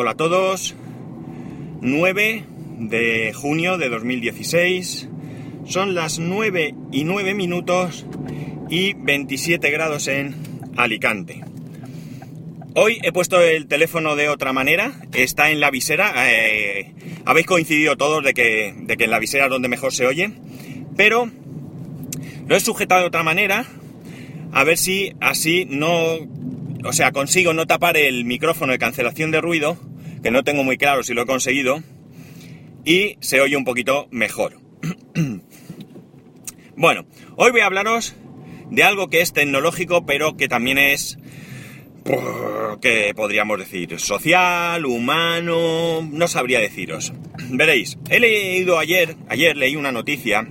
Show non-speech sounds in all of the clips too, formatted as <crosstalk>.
Hola a todos. 9 de junio de 2016. Son las 9 y 9 minutos y 27 grados en Alicante. Hoy he puesto el teléfono de otra manera, está en la visera. eh, habéis coincidido todos de que, de que en la visera es donde mejor se oye, pero lo he sujetado de otra manera, a ver si así no, o sea, consigo no tapar el micrófono de cancelación de ruido, que no tengo muy claro si lo he conseguido, y se oye un poquito mejor. <clears throat> bueno, hoy voy a hablaros de algo que es tecnológico, pero que también es que podríamos decir social, humano, no sabría deciros. <clears throat> Veréis, he leído ayer, ayer leí una noticia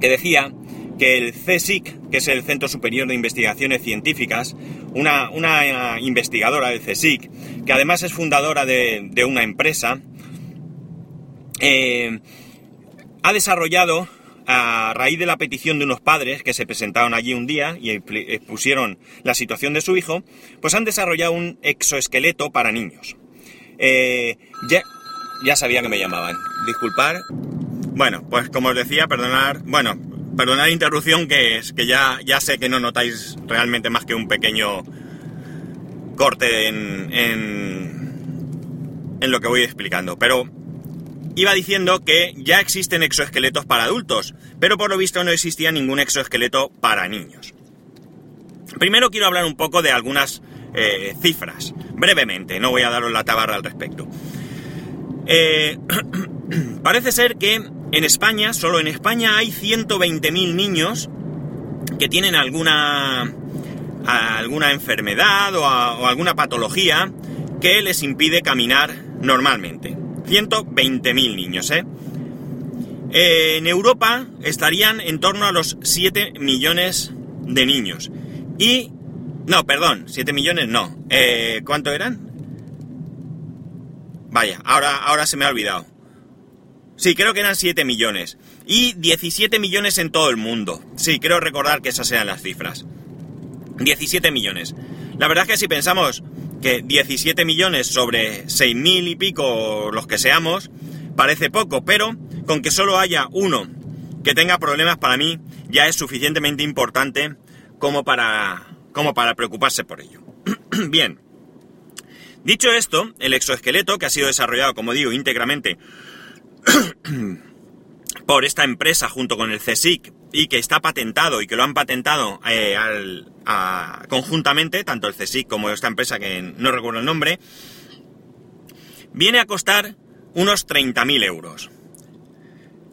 que decía que el CSIC, que es el Centro Superior de Investigaciones Científicas, una, una investigadora del CSIC, que además es fundadora de, de una empresa, eh, ha desarrollado a raíz de la petición de unos padres que se presentaron allí un día y expusieron la situación de su hijo, pues han desarrollado un exoesqueleto para niños. Eh, ya, ya sabía que me llamaban. Disculpar. Bueno, pues como os decía, perdonar. Bueno, perdonad la interrupción, que es que ya, ya sé que no notáis realmente más que un pequeño corte en, en, lo que voy explicando. Pero iba diciendo que ya existen exoesqueletos para adultos, pero por lo visto no existía ningún exoesqueleto para niños. Primero quiero hablar un poco de algunas eh, cifras, brevemente, no voy a daros la tabarra al respecto. Eh, <clears throat> parece ser que en España, solo en España, hay 120.000 niños que tienen alguna, alguna enfermedad o, alguna patología que les impide caminar normalmente. 120.000 niños, ¿eh? ¿eh? En Europa estarían en torno a los 7 millones de niños. Y... No, perdón, 7 millones no. Eh, ¿Cuánto eran? Vaya, ahora, ahora se me ha olvidado. Sí, creo que eran 7 millones. Y 17 millones en todo el mundo. Sí, creo recordar que esas eran las cifras. 17 millones. La verdad es que si pensamos que 17 millones sobre 6.000 y pico los que seamos, parece poco, pero con que solo haya uno que tenga problemas para mí ya es suficientemente importante como para, como para preocuparse por ello. <clears throat> Bien, dicho esto, el exoesqueleto que ha sido desarrollado, como digo, íntegramente <clears throat> por esta empresa junto con el CSIC y que está patentado y que lo han patentado eh, conjuntamente, tanto el CSIC como esta empresa que no recuerdo el nombre, viene a costar unos 30.000 euros.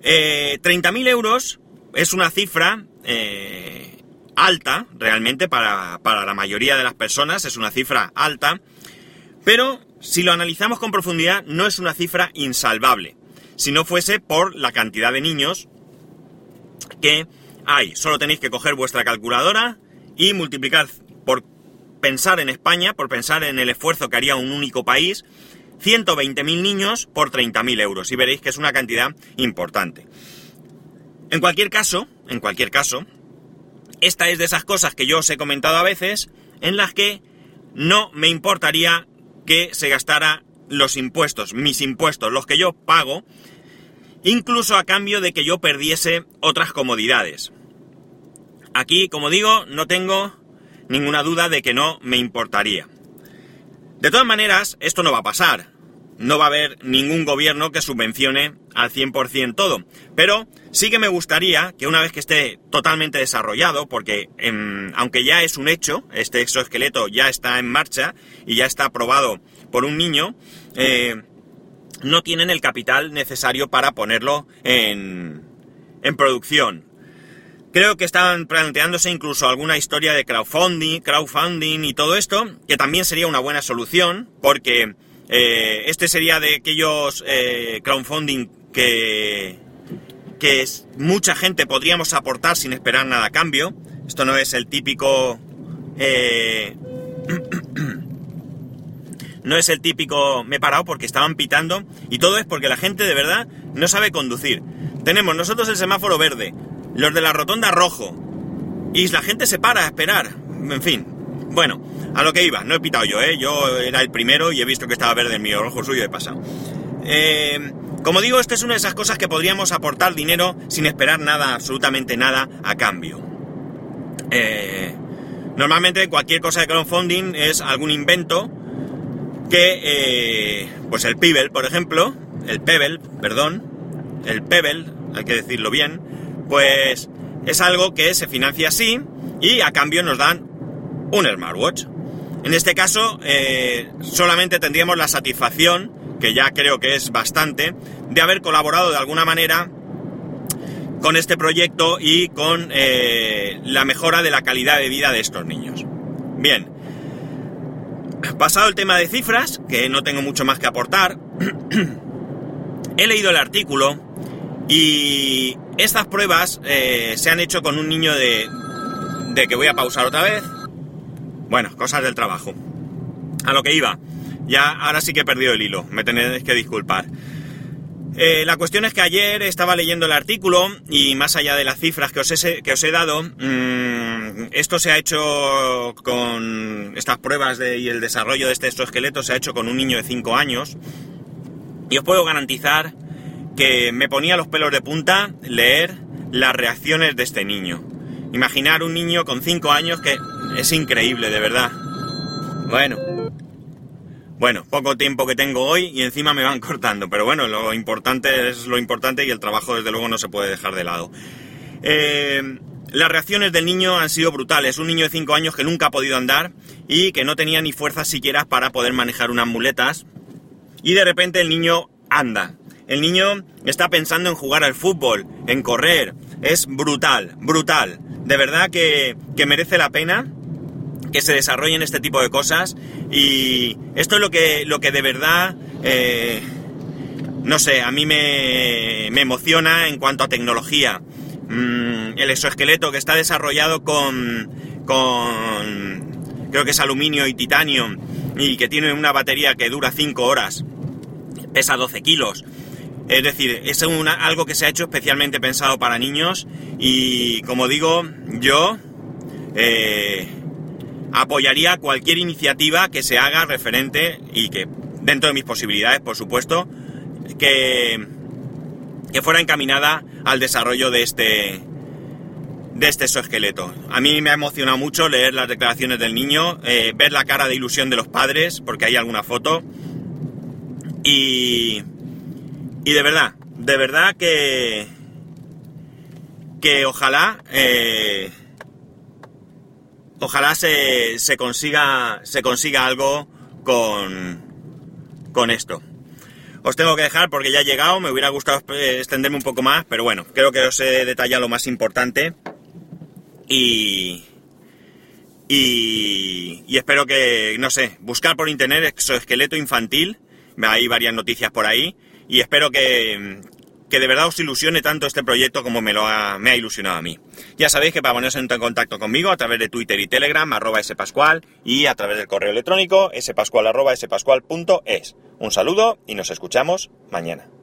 Eh, 30.000 euros es una cifra eh, alta, realmente, para, para la mayoría de las personas, es una cifra alta, pero si lo analizamos con profundidad, no es una cifra insalvable. Si no fuese por la cantidad de niños que hay. Solo tenéis que coger vuestra calculadora y multiplicar por pensar en España, por pensar en el esfuerzo que haría un único país, 120.000 niños por 30.000 euros. Y veréis que es una cantidad importante. En cualquier caso, en cualquier caso, esta es de esas cosas que yo os he comentado a veces, en las que no me importaría que se gastara los impuestos, mis impuestos, los que yo pago, incluso a cambio de que yo perdiese otras comodidades. Aquí, como digo, no tengo ninguna duda de que no me importaría. De todas maneras, esto no va a pasar. No va a haber ningún gobierno que subvencione al 100% todo. Pero sí que me gustaría que una vez que esté totalmente desarrollado, porque eh, aunque ya es un hecho, este exoesqueleto ya está en marcha y ya está aprobado por un niño, eh, no tienen el capital necesario para ponerlo en, en producción. Creo que estaban planteándose incluso alguna historia de crowdfunding, crowdfunding y todo esto, que también sería una buena solución, porque eh, este sería de aquellos eh, crowdfunding que, que mucha gente podríamos aportar sin esperar nada a cambio. Esto no es el típico... <clears throat> no es el típico me he parado porque estaban pitando y todo es porque la gente de verdad no sabe conducir. Tenemos nosotros el semáforo verde, los de la rotonda rojo y la gente se para a esperar. En fin, bueno, A lo que iba, no he pitado yo, ¿eh? Yo era el primero y he visto que estaba verde en mi ojo suyo he pasado. Eh, como digo, esta es una de esas cosas que podríamos aportar dinero sin esperar nada, absolutamente nada, a cambio. Eh, normalmente cualquier cosa de crowdfunding es algún invento que, eh, pues el Pebble, por ejemplo, el Pebble, perdón, el Pebble, hay que decirlo bien, pues es algo que se financia así y a cambio nos dan un smartwatch. En este caso, eh, solamente tendríamos la satisfacción, que ya creo que es bastante, de haber colaborado de alguna manera con este proyecto y con eh, la mejora de la calidad de vida de estos niños. Bien, pasado el tema de cifras, que no tengo mucho más que aportar, <clears throat> he leído el artículo y estas pruebas eh, se han hecho con un niño de, de que voy a pausar otra vez, bueno, cosas del trabajo. A lo que iba. Ya, ahora sí que he perdido el hilo, me tenéis que disculpar. Eh, la cuestión es que ayer estaba leyendo el artículo y más allá de las cifras que os he, que os he dado, mmm, esto se ha hecho con estas pruebas de, y el desarrollo de este exoesqueleto se ha hecho con un niño de 5 años y os puedo garantizar que me ponía los pelos de punta leer las reacciones de este niño. Imaginar un niño con 5 años que es increíble, de verdad. Bueno. Bueno, poco tiempo que tengo hoy y encima me van <laughs> cortando, pero bueno, lo importante es lo importante y el trabajo desde luego no se puede dejar de lado. Eh, las reacciones del niño han sido brutales. Un niño de 5 años que nunca ha podido andar y que no tenía ni fuerzas siquiera para poder manejar unas muletas. Y de repente el niño anda. El niño está pensando en jugar al fútbol, en correr. Es brutal, brutal. De verdad que, que merece la pena que se desarrollen este tipo de cosas y esto es lo que, lo que de verdad, eh, no sé, a mí me, me, emociona en cuanto a tecnología. Mm, el exoesqueleto que está desarrollado con, con, creo que es aluminio y titanio y que tiene una batería que dura 5 horas, pesa 12 kilos. Es decir, es una, algo que se ha hecho especialmente pensado para niños y como digo, yo... Eh, apoyaría cualquier iniciativa que se haga referente y que, dentro de mis posibilidades, por supuesto, que, que fuera encaminada al desarrollo de este, de este exoesqueleto. A mí me ha emocionado mucho leer las declaraciones del niño, eh, ver la cara de ilusión de los padres, porque hay alguna foto. Y, y de verdad, de verdad que, que ojalá eh, ojalá se, se, consiga, se consiga algo con, con esto. Os tengo que dejar porque ya he llegado, me hubiera gustado extenderme un poco más, pero bueno, creo que os he detallado lo más importante y, y, y espero que, no sé, buscar por internet exoesqueleto infantil, hay varias noticias por ahí, y espero que, que de verdad os ilusione tanto este proyecto como me, lo ha, me ha ilusionado a mí. Ya sabéis que para poneros en contacto conmigo a través de Twitter y Telegram, arroba spascual, y a través del correo electrónico spascual arroba spascual.es. Un saludo y nos escuchamos mañana.